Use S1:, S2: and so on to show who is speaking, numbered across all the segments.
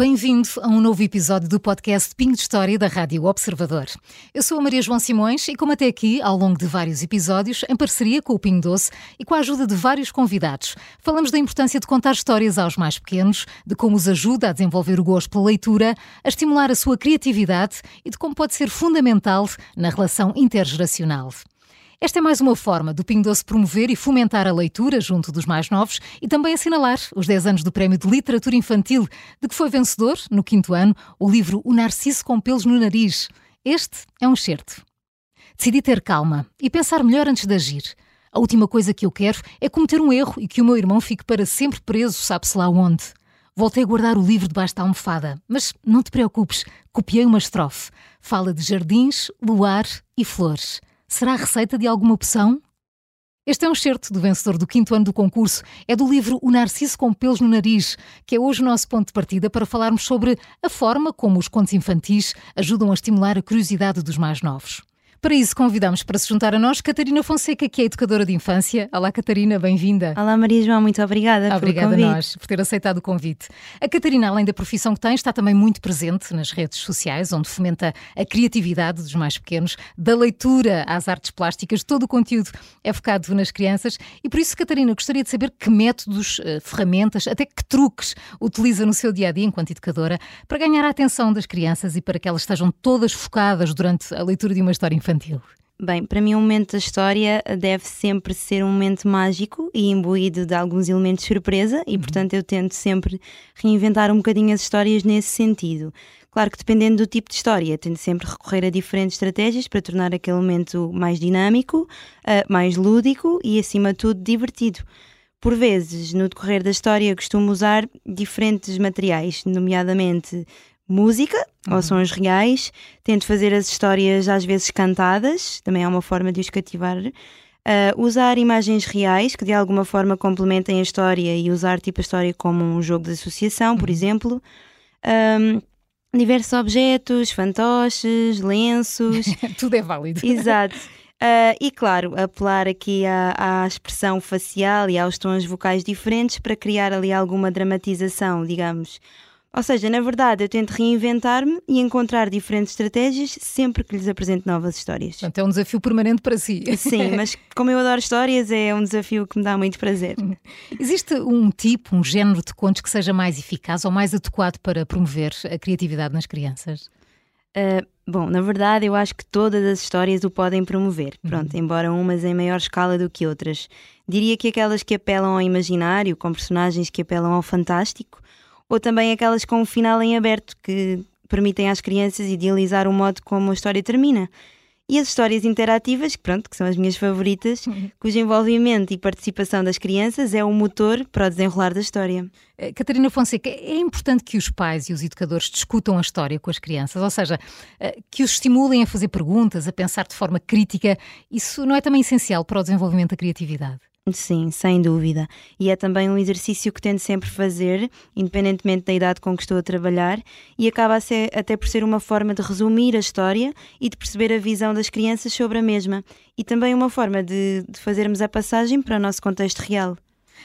S1: Bem-vindo a um novo episódio do podcast Pingo de História da Rádio Observador. Eu sou a Maria João Simões e, como até aqui, ao longo de vários episódios, em parceria com o Pingo Doce e com a ajuda de vários convidados, falamos da importância de contar histórias aos mais pequenos, de como os ajuda a desenvolver o gosto pela leitura, a estimular a sua criatividade e de como pode ser fundamental na relação intergeracional. Esta é mais uma forma do Pingo Doce promover e fomentar a leitura junto dos mais novos e também assinalar os 10 anos do Prémio de Literatura Infantil, de que foi vencedor, no quinto ano, o livro O Narciso com Pelos no Nariz. Este é um excerto. Decidi ter calma e pensar melhor antes de agir. A última coisa que eu quero é cometer um erro e que o meu irmão fique para sempre preso, sabe-se lá onde. Voltei a guardar o livro debaixo da almofada, mas não te preocupes, copiei uma estrofe. Fala de jardins, luar e flores. Será a receita de alguma opção? Este é um excerto do vencedor do quinto ano do concurso. É do livro O Narciso com Pelos no Nariz, que é hoje o nosso ponto de partida para falarmos sobre a forma como os contos infantis ajudam a estimular a curiosidade dos mais novos. Para isso, convidamos para se juntar a nós Catarina Fonseca, que é educadora de infância. Olá, Catarina, bem-vinda.
S2: Olá, Maria João, muito obrigada
S1: Obrigada
S2: pelo
S1: a nós por ter aceitado o convite. A Catarina, além da profissão que tem, está também muito presente nas redes sociais, onde fomenta a criatividade dos mais pequenos, da leitura às artes plásticas, todo o conteúdo é focado nas crianças. E por isso, Catarina, gostaria de saber que métodos, eh, ferramentas, até que truques utiliza no seu dia a dia enquanto educadora para ganhar a atenção das crianças e para que elas estejam todas focadas durante a leitura de uma história infantil infantil?
S2: Bem, para mim, um momento da história deve sempre ser um momento mágico e imbuído de alguns elementos de surpresa, e uhum. portanto eu tento sempre reinventar um bocadinho as histórias nesse sentido. Claro que dependendo do tipo de história, tento sempre recorrer a diferentes estratégias para tornar aquele momento mais dinâmico, uh, mais lúdico e, acima de tudo, divertido. Por vezes, no decorrer da história, costumo usar diferentes materiais, nomeadamente música uhum. ou sons reais. Tento fazer as histórias às vezes cantadas, também é uma forma de os cativar. Uh, usar imagens reais que de alguma forma complementem a história e usar tipo a história como um jogo de associação, por uhum. exemplo. Um, diversos objetos, fantoches, lenços.
S1: Tudo é válido.
S2: Exato. Uh, e claro, apelar aqui à, à, expressão facial e aos tons vocais diferentes para criar ali alguma dramatização, digamos. Ou seja, na verdade, eu tento reinventar-me e encontrar diferentes estratégias sempre que lhes apresento novas histórias.
S1: Portanto, é um desafio permanente para si.
S2: Sim, mas como eu adoro histórias, é um desafio que me dá muito prazer.
S1: Existe um tipo, um género de contos que seja mais eficaz ou mais adequado para promover a criatividade nas crianças?
S2: Uh, bom, na verdade, eu acho que todas as histórias o podem promover. Uhum. Pronto, uhum. embora umas em maior escala do que outras. Diria que aquelas que apelam ao imaginário, com personagens que apelam ao fantástico, ou também aquelas com um final em aberto que permitem às crianças idealizar o modo como a história termina. E as histórias interativas, que pronto, que são as minhas favoritas, uhum. cujo envolvimento e participação das crianças é o motor para o desenrolar da história.
S1: Eh, Catarina Fonseca, é importante que os pais e os educadores discutam a história com as crianças, ou seja, eh, que os estimulem a fazer perguntas, a pensar de forma crítica. Isso não é também essencial para o desenvolvimento da criatividade?
S2: Sim, sem dúvida. E é também um exercício que tento sempre fazer, independentemente da idade com que estou a trabalhar, e acaba a ser, até por ser uma forma de resumir a história e de perceber a visão das crianças sobre a mesma, e também uma forma de, de fazermos a passagem para o nosso contexto real.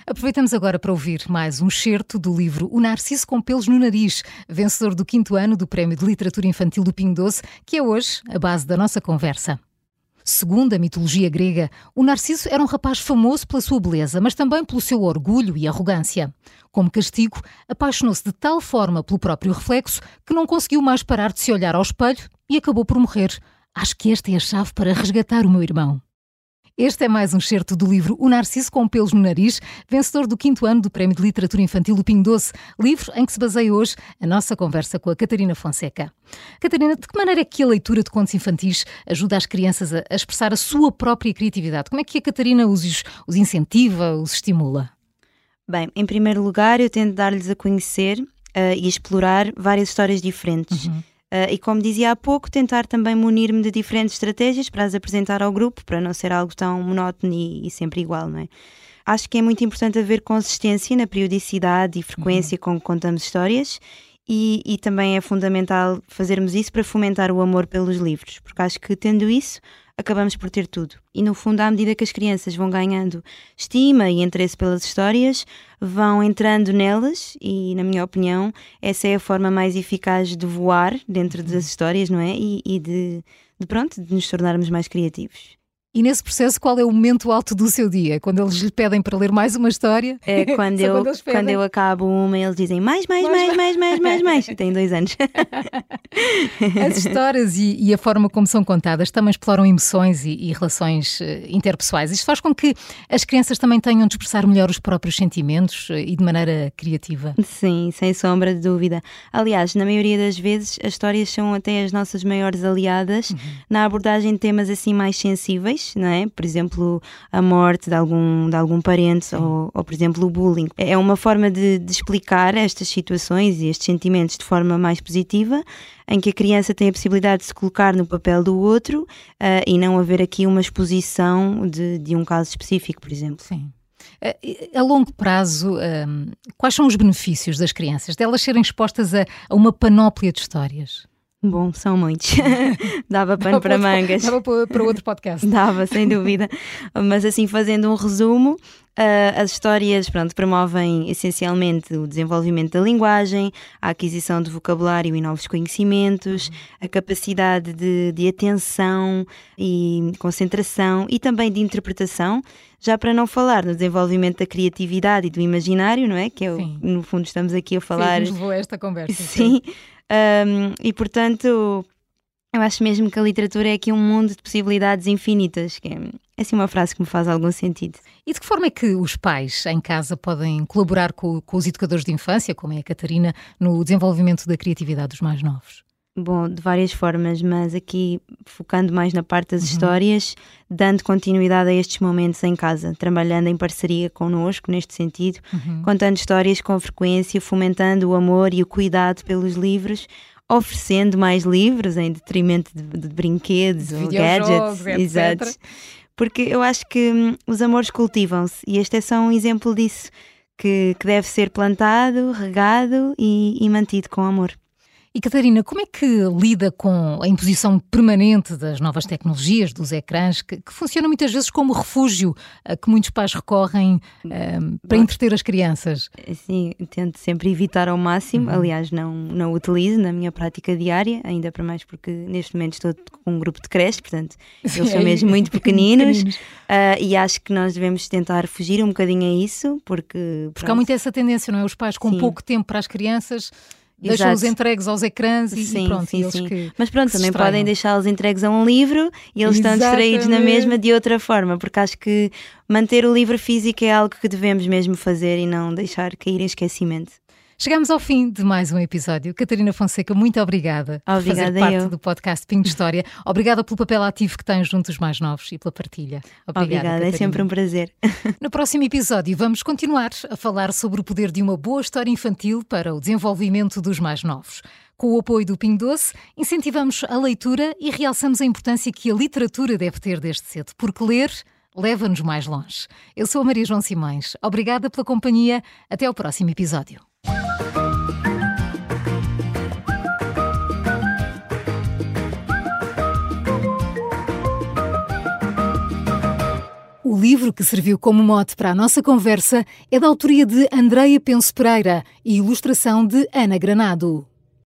S1: Aproveitamos agora para ouvir mais um excerto do livro O Narciso com Pelos no Nariz, vencedor do quinto ano do Prémio de Literatura Infantil do Pingo Doce, que é hoje a base da nossa conversa. Segundo a mitologia grega, o Narciso era um rapaz famoso pela sua beleza, mas também pelo seu orgulho e arrogância. Como castigo, apaixonou-se de tal forma pelo próprio reflexo que não conseguiu mais parar de se olhar ao espelho e acabou por morrer. Acho que esta é a chave para resgatar o meu irmão. Este é mais um certo do livro O Narciso com Pelos no Nariz, vencedor do quinto ano do Prémio de Literatura Infantil do Pinho Doce, livro em que se baseia hoje a nossa conversa com a Catarina Fonseca. Catarina, de que maneira é que a leitura de contos infantis ajuda as crianças a, expressar a sua própria criatividade? Como é que a Catarina os, os incentiva, os estimula?
S2: Bem, em primeiro lugar, eu tento dar-lhes a conhecer uh, e explorar várias histórias diferentes. Uhum Uh, e como dizia há pouco, tentar também munir-me de diferentes estratégias para as apresentar ao grupo, para não ser algo tão monótono e, e, sempre igual, não é? Acho que é muito importante haver consistência na periodicidade e frequência uhum. com que contamos histórias e, e, também é fundamental fazermos isso para fomentar o amor pelos livros, porque acho que tendo isso, acabamos por ter tudo. E no fundo, à medida que as crianças vão ganhando estima e interesse pelas histórias, vão entrando nelas e, na minha opinião, essa é a forma mais eficaz de voar dentro das histórias, não é? E, e de, de pronto, de nos tornarmos mais criativos.
S1: E nesse processo, qual é o momento alto do seu dia? Quando eles lhe pedem para ler mais uma história?
S2: É quando, eu, quando, quando, eu acabo uma, eles dizem mais, mais, mais, mais, mais, mais, mais. Tenho dois anos.
S1: As histórias e, e, a forma como são contadas também exploram emoções e, e, relações eh, interpessoais. Isto faz com que as crianças também tenham de expressar melhor os próprios sentimentos eh, e de maneira criativa.
S2: Sim, sem sombra de dúvida. Aliás, na maioria das vezes, as histórias são até as nossas maiores aliadas uhum. na abordagem de temas assim mais sensíveis não é? Por exemplo, a morte de algum, de algum parente ou, ou, por exemplo, o bullying. É uma forma de, de explicar estas situações e estes sentimentos de forma mais positiva, em que a criança tem a possibilidade de se colocar no papel do outro uh, e não haver aqui uma exposição de, de um caso específico, por exemplo.
S1: Sim. Eh, a longo prazo, ehm, quais são os benefícios das crianças, delas serem expostas a, a uma panóplia de histórias?
S2: Bom, são muitos. dava pano para mangas.
S1: Dava para outro podcast.
S2: dava, sem dúvida. Mas assim, fazendo um resumo, uh, as histórias pronto, promovem essencialmente o desenvolvimento da linguagem, a aquisição de vocabulário e novos conhecimentos, a capacidade de, de atenção e concentração e também de interpretação, já para não falar no desenvolvimento da criatividade e do imaginário, não é? Que é o, no fundo estamos aqui a falar.
S1: Sim, nos levou a esta conversa.
S2: Sim. sim. Um, e portanto, eu acho mesmo que a literatura é aqui um mundo de possibilidades infinitas, que é assim uma frase que me faz algum sentido.
S1: E de que forma é que os pais em casa podem colaborar com, com os educadores de infância, como é a Catarina, no desenvolvimento da criatividade dos mais novos?
S2: Bom, de várias formas, mas aqui focando mais na parte das uhum. histórias, dando continuidade a estes momentos em casa, trabalhando em parceria connosco neste sentido, uhum. contando histórias com frequência, fomentando o amor e o cuidado pelos livros, oferecendo mais livros em detrimento de, de brinquedos de ou gadgets, exato. Porque eu acho que hum, os amores cultivam-se e este é só um exemplo disso, que, que deve ser plantado, regado e, e mantido com amor.
S1: E Catarina, como é que lida com a imposição permanente das novas tecnologias, dos ecrãs, que, que funcionam muitas vezes como refúgio a que muitos pais recorrem um, ehm, para entreter as crianças?
S2: Sim, tento sempre evitar ao máximo, uhum. aliás, não, não utilizo na minha prática diária, ainda para mais porque neste momento estou com um grupo de creche, portanto, Sim, eles são mesmo muito pequeninos, pequeninos. Uh, e acho que nós devemos tentar fugir um bocadinho a isso, porque.
S1: Porque há muito essa tendência, não é? Os pais com Sim. pouco tempo para as crianças deixam-os entregues aos ecrãs e, sim, e pronto. Sim, sim. Que,
S2: Mas pronto, também podem deixá-los entregues a um livro e eles Exatamente. estão distraídos na mesma de outra forma, porque acho que manter o livro físico é algo que devemos mesmo fazer e não deixar cair em esquecimento.
S1: Chegamos ao fim de mais um episódio. Catarina Fonseca, muito obrigada,
S2: obrigada por
S1: fazer parte
S2: eu.
S1: do podcast Pinho de História. Obrigada pelo papel ativo que tens junto dos mais novos e pela partilha.
S2: Obrigada, obrigada é sempre um prazer.
S1: No próximo episódio vamos continuar a falar sobre o poder de uma boa história infantil para o desenvolvimento dos mais novos. Com o apoio do Pingo Doce, incentivamos a leitura e realçamos a importância que a literatura deve ter desde cedo, porque ler leva-nos mais longe. Eu sou a Maria João Simões. Obrigada pela companhia. Até ao próximo episódio. Livro que serviu como mote para a nossa conversa é da autoria de Andreia Penso Pereira e ilustração de Ana Granado.